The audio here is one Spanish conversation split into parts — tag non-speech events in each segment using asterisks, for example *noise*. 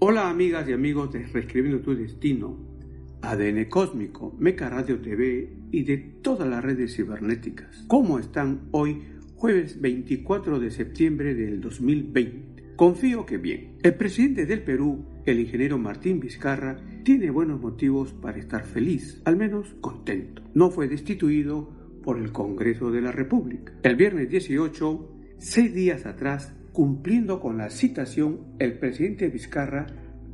Hola amigas y amigos de Reescribiendo tu Destino, ADN Cósmico, Meca Radio TV y de todas las redes cibernéticas. ¿Cómo están hoy, jueves 24 de septiembre del 2020? Confío que bien. El presidente del Perú, el ingeniero Martín Vizcarra, tiene buenos motivos para estar feliz, al menos contento. No fue destituido por el Congreso de la República. El viernes 18, seis días atrás, cumpliendo con la citación, el presidente Vizcarra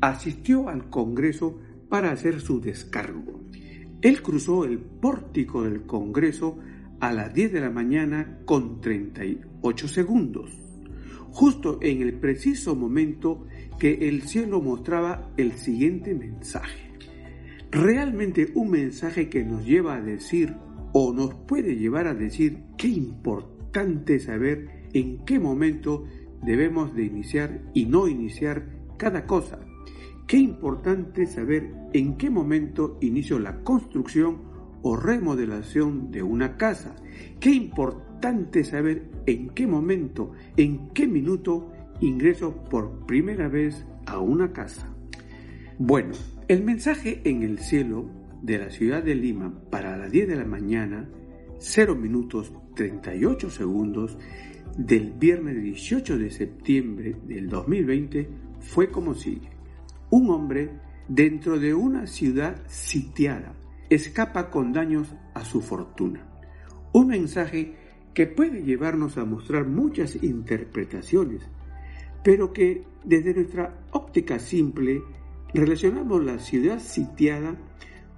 asistió al Congreso para hacer su descargo. Él cruzó el pórtico del Congreso a las 10 de la mañana con 38 segundos, justo en el preciso momento que el cielo mostraba el siguiente mensaje. Realmente un mensaje que nos lleva a decir o nos puede llevar a decir qué importante saber en qué momento debemos de iniciar y no iniciar cada cosa. Qué importante saber en qué momento inicio la construcción o remodelación de una casa. Qué importante saber en qué momento, en qué minuto ingreso por primera vez a una casa. Bueno, el mensaje en el cielo de la ciudad de Lima para las 10 de la mañana, 0 minutos 38 segundos, del viernes 18 de septiembre del 2020 fue como sigue. Un hombre dentro de una ciudad sitiada escapa con daños a su fortuna. Un mensaje que puede llevarnos a mostrar muchas interpretaciones, pero que desde nuestra óptica simple relacionamos la ciudad sitiada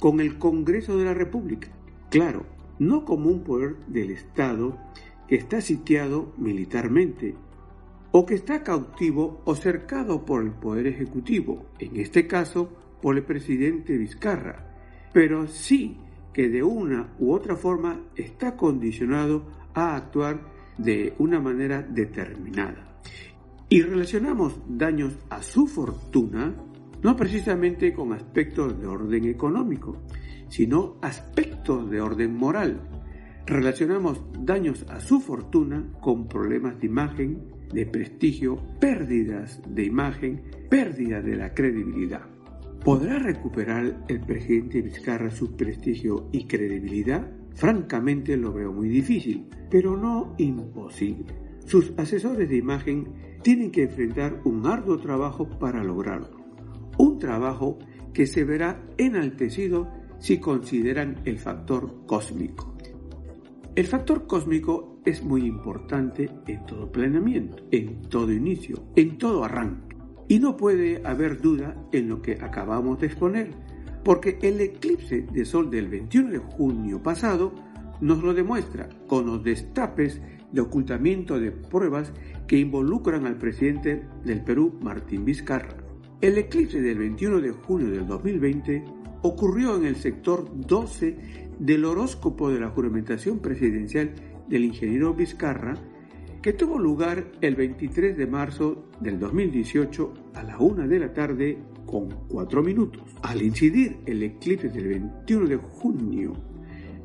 con el Congreso de la República. Claro, no como un poder del Estado que está sitiado militarmente o que está cautivo o cercado por el Poder Ejecutivo, en este caso por el presidente Vizcarra, pero sí que de una u otra forma está condicionado a actuar de una manera determinada. Y relacionamos daños a su fortuna no precisamente con aspectos de orden económico, sino aspectos de orden moral, Relacionamos daños a su fortuna con problemas de imagen, de prestigio, pérdidas de imagen, pérdida de la credibilidad. ¿Podrá recuperar el presidente Vizcarra su prestigio y credibilidad? Francamente lo veo muy difícil, pero no imposible. Sus asesores de imagen tienen que enfrentar un arduo trabajo para lograrlo. Un trabajo que se verá enaltecido si consideran el factor cósmico. El factor cósmico es muy importante en todo planeamiento, en todo inicio, en todo arranque. Y no puede haber duda en lo que acabamos de exponer, porque el eclipse de sol del 21 de junio pasado nos lo demuestra con los destapes de ocultamiento de pruebas que involucran al presidente del Perú, Martín Vizcarra. El eclipse del 21 de junio del 2020 ocurrió en el sector 12 del horóscopo de la juramentación presidencial del ingeniero Vizcarra, que tuvo lugar el 23 de marzo del 2018 a la una de la tarde con cuatro minutos. Al incidir el eclipse del 21 de junio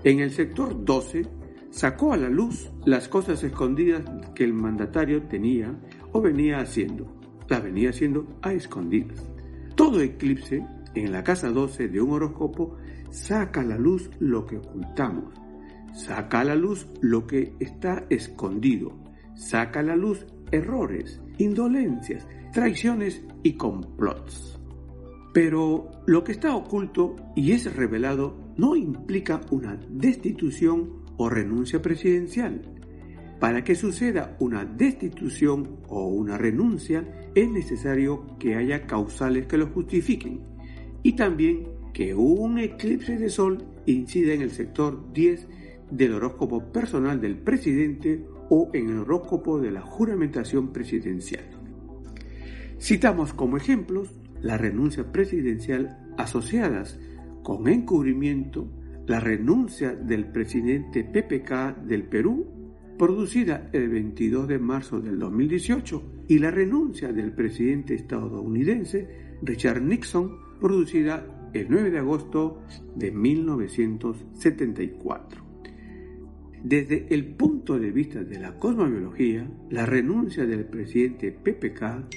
en el sector 12, sacó a la luz las cosas escondidas que el mandatario tenía o venía haciendo. La venía haciendo a escondidas. Todo eclipse en la casa 12 de un horóscopo saca a la luz lo que ocultamos, saca a la luz lo que está escondido, saca a la luz errores, indolencias, traiciones y complots. Pero lo que está oculto y es revelado no implica una destitución o renuncia presidencial. Para que suceda una destitución o una renuncia es necesario que haya causales que lo justifiquen y también que un eclipse de sol incida en el sector 10 del horóscopo personal del presidente o en el horóscopo de la juramentación presidencial. Citamos como ejemplos la renuncia presidencial asociadas con encubrimiento, la renuncia del presidente PPK del Perú, producida el 22 de marzo del 2018, y la renuncia del presidente estadounidense Richard Nixon, producida el 9 de agosto de 1974. Desde el punto de vista de la cosmobiología, la renuncia del presidente PPK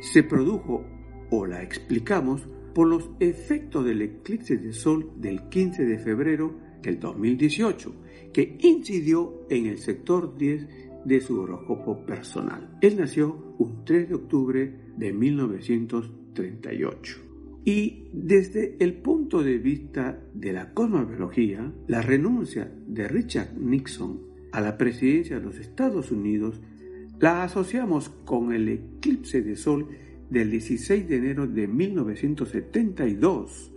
se produjo o la explicamos por los efectos del eclipse de sol del 15 de febrero del 2018, que incidió en el sector 10 de su horóscopo personal. Él nació un 3 de octubre de 1938. Y desde el punto de vista de la cosmobiología, la renuncia de Richard Nixon a la presidencia de los Estados Unidos la asociamos con el eclipse de sol del 16 de enero de 1972,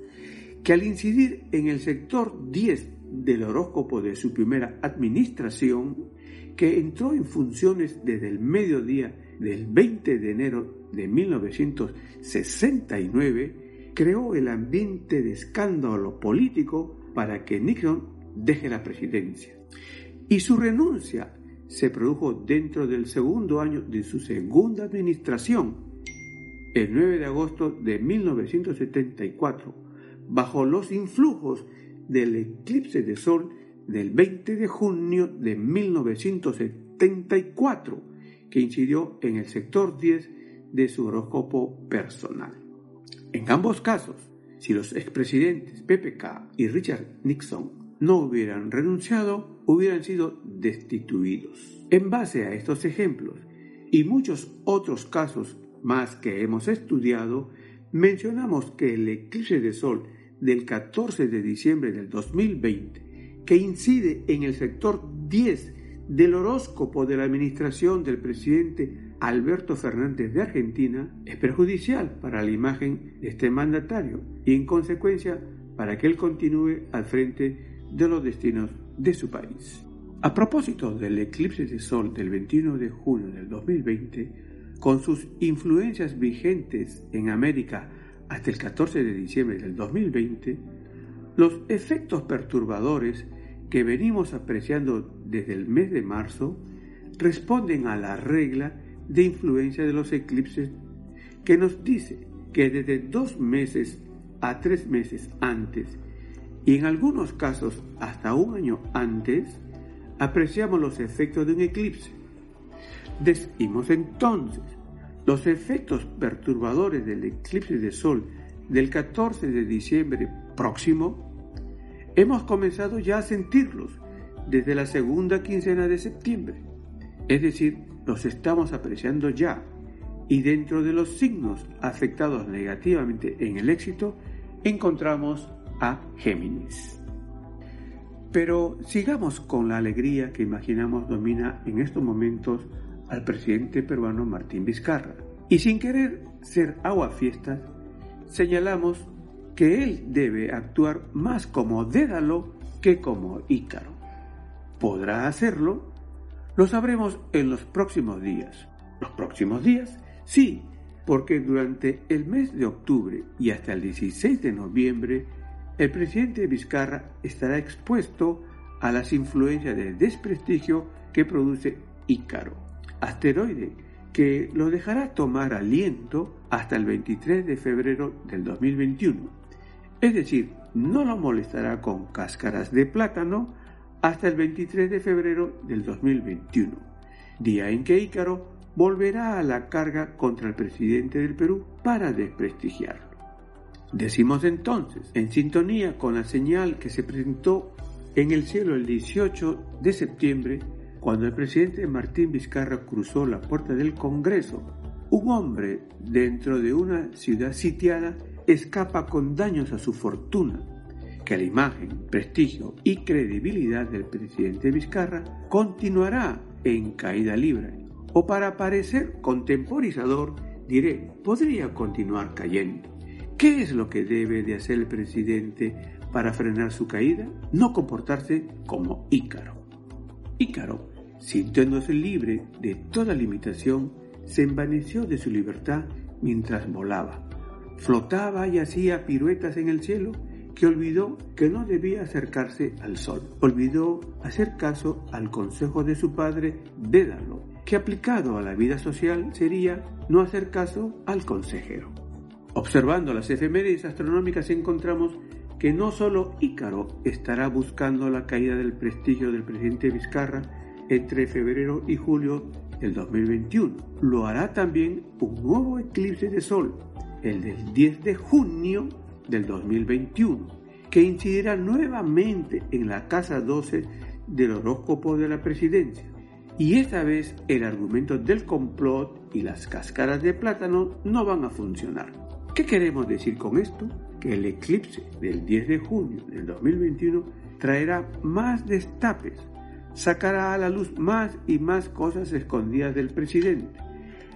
que al incidir en el sector 10 del horóscopo de su primera administración, que entró en funciones desde el mediodía del 20 de enero de 1969, creó el ambiente de escándalo político para que Nixon deje la presidencia. Y su renuncia se produjo dentro del segundo año de su segunda administración, el 9 de agosto de 1974, bajo los influjos del eclipse de sol del 20 de junio de 1974, que incidió en el sector 10 de su horóscopo personal. En ambos casos, si los expresidentes PPK y Richard Nixon no hubieran renunciado, hubieran sido destituidos. En base a estos ejemplos y muchos otros casos más que hemos estudiado, mencionamos que el eclipse de sol del 14 de diciembre del 2020, que incide en el sector 10 del horóscopo de la administración del presidente Alberto Fernández de Argentina, es perjudicial para la imagen de este mandatario y en consecuencia para que él continúe al frente de los destinos de su país. A propósito del eclipse de sol del 21 de junio del 2020, con sus influencias vigentes en América hasta el 14 de diciembre del 2020, los efectos perturbadores que venimos apreciando desde el mes de marzo responden a la regla de influencia de los eclipses que nos dice que desde dos meses a tres meses antes y en algunos casos hasta un año antes, apreciamos los efectos de un eclipse. Decimos entonces, los efectos perturbadores del eclipse de sol del 14 de diciembre próximo, hemos comenzado ya a sentirlos desde la segunda quincena de septiembre. Es decir, los estamos apreciando ya y dentro de los signos afectados negativamente en el éxito, encontramos a Géminis. Pero sigamos con la alegría que imaginamos domina en estos momentos al presidente peruano Martín Vizcarra. Y sin querer ser aguafiestas, señalamos que él debe actuar más como Dédalo que como Ícaro. ¿Podrá hacerlo? Lo sabremos en los próximos días. ¿Los próximos días? Sí, porque durante el mes de octubre y hasta el 16 de noviembre el presidente Vizcarra estará expuesto a las influencias de desprestigio que produce Ícaro, asteroide que lo dejará tomar aliento hasta el 23 de febrero del 2021. Es decir, no lo molestará con cáscaras de plátano hasta el 23 de febrero del 2021, día en que Ícaro volverá a la carga contra el presidente del Perú para desprestigiarlo. Decimos entonces, en sintonía con la señal que se presentó en el cielo el 18 de septiembre, cuando el presidente Martín Vizcarra cruzó la puerta del Congreso, un hombre dentro de una ciudad sitiada escapa con daños a su fortuna, que la imagen, prestigio y credibilidad del presidente Vizcarra continuará en caída libre, o para parecer contemporizador, diré, podría continuar cayendo. ¿Qué es lo que debe de hacer el presidente para frenar su caída? No comportarse como Ícaro. Ícaro, sintiéndose libre de toda limitación, se envaneció de su libertad mientras volaba. Flotaba y hacía piruetas en el cielo que olvidó que no debía acercarse al sol. Olvidó hacer caso al consejo de su padre, Dédalo, que aplicado a la vida social sería no hacer caso al consejero. Observando las efemérides astronómicas encontramos que no solo Ícaro estará buscando la caída del prestigio del presidente Vizcarra entre febrero y julio del 2021, lo hará también un nuevo eclipse de sol el del 10 de junio del 2021, que incidirá nuevamente en la casa 12 del horóscopo de la presidencia. Y esta vez el argumento del complot y las cáscaras de plátano no van a funcionar. ¿Qué queremos decir con esto? Que el eclipse del 10 de junio del 2021 traerá más destapes, sacará a la luz más y más cosas escondidas del presidente.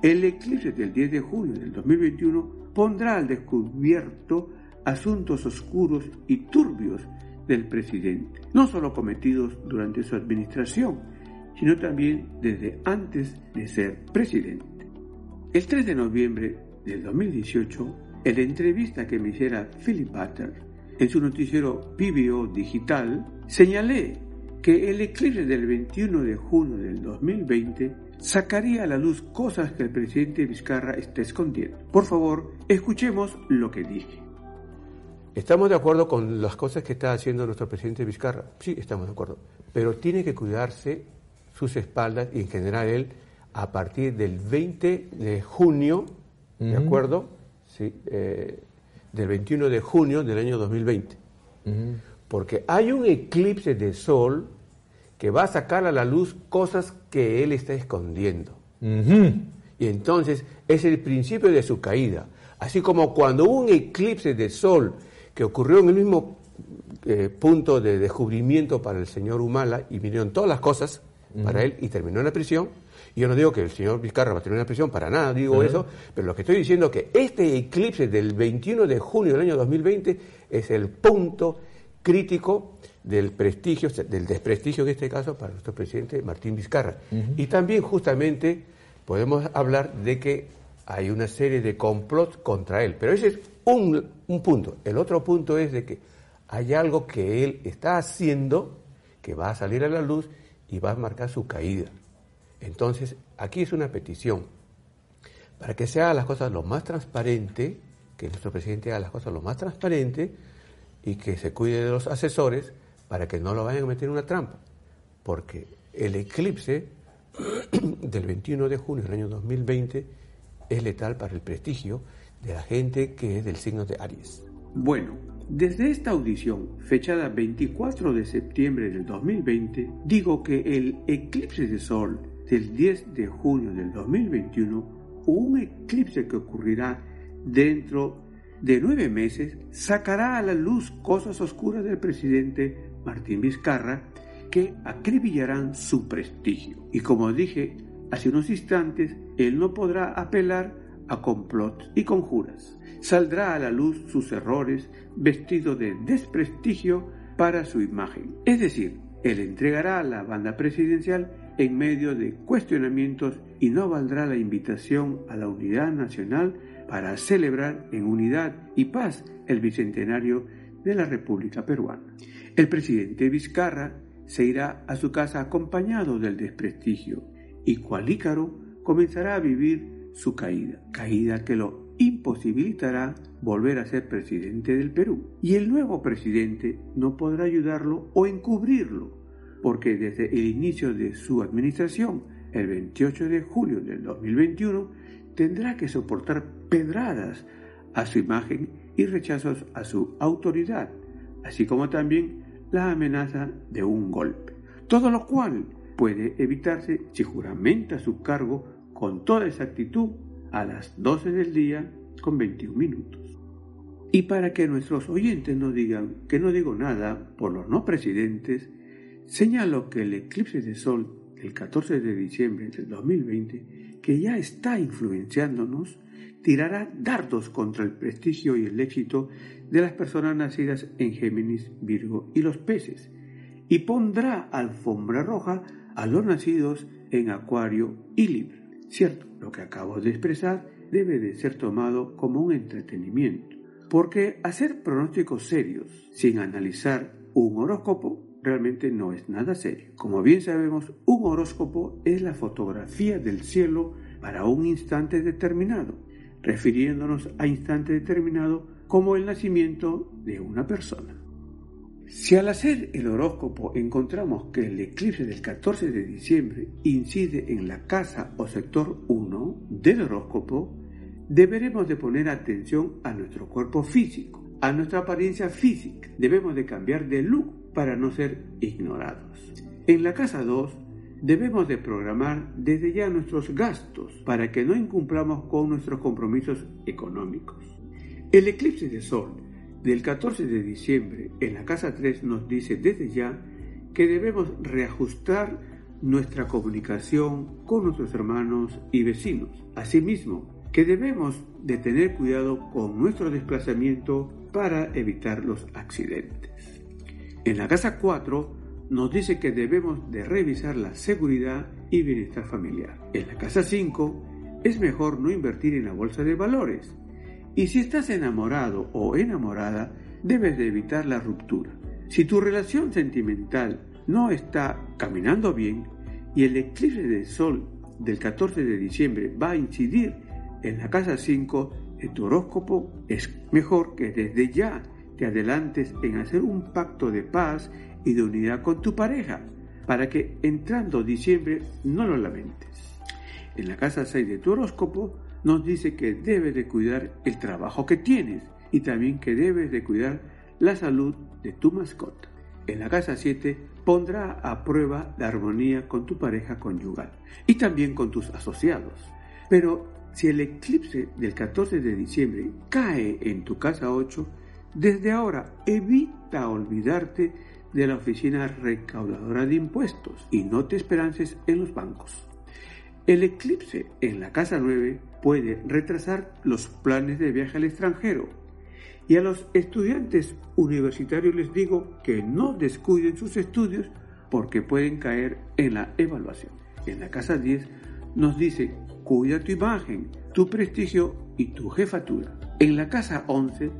El eclipse del 10 de junio del 2021 pondrá al descubierto asuntos oscuros y turbios del presidente, no solo cometidos durante su administración, sino también desde antes de ser presidente. El 3 de noviembre del 2018, en la entrevista que me hiciera Philip Butter en su noticiero PBO Digital, señalé que el eclipse del 21 de junio del 2020 sacaría a la luz cosas que el presidente Vizcarra está escondiendo. Por favor, escuchemos lo que dije. ¿Estamos de acuerdo con las cosas que está haciendo nuestro presidente Vizcarra? Sí, estamos de acuerdo. Pero tiene que cuidarse sus espaldas y en general él a partir del 20 de junio, ¿de acuerdo? Sí, eh, del 21 de junio del año 2020. Porque hay un eclipse de sol que va a sacar a la luz cosas que él está escondiendo. Y entonces es el principio de su caída. Así como cuando un eclipse de sol que ocurrió en el mismo eh, punto de descubrimiento para el señor Humala y vinieron todas las cosas, para él y terminó en la prisión. Y yo no digo que el señor Vizcarra va a terminar en la prisión, para nada digo eso, pero lo que estoy diciendo es que este eclipse del 21 de junio del año 2020 es el punto crítico del prestigio, del desprestigio en este caso para nuestro presidente Martín Vizcarra. Y también justamente podemos hablar de que hay una serie de complots contra él, pero ese es un, un punto. El otro punto es de que hay algo que él está haciendo que va a salir a la luz y va a marcar su caída. Entonces, aquí es una petición para que se haga las cosas lo más transparente, que nuestro presidente haga las cosas lo más transparente y que se cuide de los asesores para que no lo vayan a meter en una trampa. Porque el eclipse *clears throat* del 21 de junio del año 2020 es letal para el prestigio de la gente que es del signo de Aries. Bueno, desde esta audición, fechada 24 de septiembre del 2020, digo que el eclipse de sol del 10 de junio del 2021, un eclipse que ocurrirá dentro de nueve meses, sacará a la luz cosas oscuras del presidente Martín Vizcarra que acribillarán su prestigio. Y como dije hace unos instantes, él no podrá apelar a complots y conjuras. Saldrá a la luz sus errores vestido de desprestigio para su imagen. Es decir, él entregará a la banda presidencial en medio de cuestionamientos y no valdrá la invitación a la unidad nacional para celebrar en unidad y paz el bicentenario de la República Peruana. El presidente Vizcarra se irá a su casa acompañado del desprestigio y cual Ícaro comenzará a vivir su caída, caída que lo imposibilitará volver a ser presidente del Perú. Y el nuevo presidente no podrá ayudarlo o encubrirlo, porque desde el inicio de su administración, el 28 de julio del 2021, tendrá que soportar pedradas a su imagen y rechazos a su autoridad, así como también la amenaza de un golpe. Todo lo cual puede evitarse si juramenta su cargo con toda exactitud a las 12 del día con 21 minutos. Y para que nuestros oyentes no digan que no digo nada por los no presidentes, señalo que el eclipse de sol del 14 de diciembre del 2020, que ya está influenciándonos, tirará dardos contra el prestigio y el éxito de las personas nacidas en Géminis, Virgo y los peces, y pondrá alfombra roja a los nacidos en Acuario y Libra. Cierto, lo que acabo de expresar debe de ser tomado como un entretenimiento, porque hacer pronósticos serios sin analizar un horóscopo realmente no es nada serio. Como bien sabemos, un horóscopo es la fotografía del cielo para un instante determinado, refiriéndonos a instante determinado como el nacimiento de una persona. Si al hacer el horóscopo encontramos que el eclipse del 14 de diciembre incide en la casa o sector 1 del horóscopo, deberemos de poner atención a nuestro cuerpo físico, a nuestra apariencia física. Debemos de cambiar de look para no ser ignorados. En la casa 2 debemos de programar desde ya nuestros gastos para que no incumplamos con nuestros compromisos económicos. El eclipse de sol del 14 de diciembre en la casa 3 nos dice desde ya que debemos reajustar nuestra comunicación con nuestros hermanos y vecinos. Asimismo, que debemos de tener cuidado con nuestro desplazamiento para evitar los accidentes. En la casa 4 nos dice que debemos de revisar la seguridad y bienestar familiar. En la casa 5 es mejor no invertir en la bolsa de valores. Y si estás enamorado o enamorada, debes de evitar la ruptura. Si tu relación sentimental no está caminando bien y el eclipse del sol del 14 de diciembre va a incidir en la casa 5 en tu horóscopo, es mejor que desde ya te adelantes en hacer un pacto de paz y de unidad con tu pareja, para que entrando diciembre no lo lamentes. En la casa 6 de tu horóscopo nos dice que debes de cuidar el trabajo que tienes y también que debes de cuidar la salud de tu mascota. En la casa 7 pondrá a prueba la armonía con tu pareja conyugal y también con tus asociados. Pero si el eclipse del 14 de diciembre cae en tu casa 8, desde ahora evita olvidarte de la oficina recaudadora de impuestos y no te esperances en los bancos. El eclipse en la casa 9 puede retrasar los planes de viaje al extranjero. Y a los estudiantes universitarios les digo que no descuiden sus estudios porque pueden caer en la evaluación. En la casa 10 nos dice, cuida tu imagen, tu prestigio y tu jefatura. En la casa 11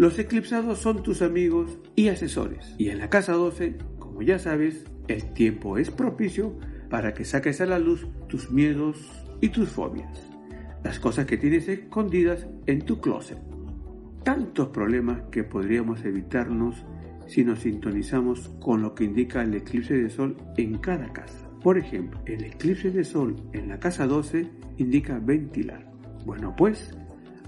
los eclipsados son tus amigos y asesores. Y en la casa 12, como ya sabes, el tiempo es propicio para que saques a la luz tus miedos y tus fobias. Las cosas que tienes escondidas en tu closet. Tantos problemas que podríamos evitarnos si nos sintonizamos con lo que indica el eclipse de sol en cada casa. Por ejemplo, el eclipse de sol en la casa 12 indica ventilar. Bueno, pues,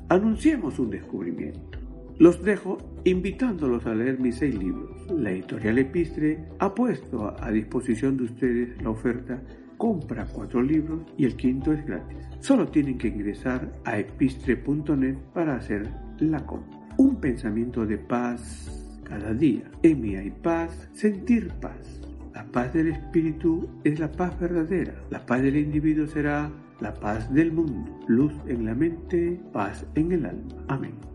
anunciemos un descubrimiento. Los dejo invitándolos a leer mis seis libros. La editorial Epistre ha puesto a disposición de ustedes la oferta compra cuatro libros y el quinto es gratis. Solo tienen que ingresar a epistre.net para hacer la compra. Un pensamiento de paz cada día. En hay paz, sentir paz. La paz del espíritu es la paz verdadera. La paz del individuo será la paz del mundo. Luz en la mente, paz en el alma. Amén.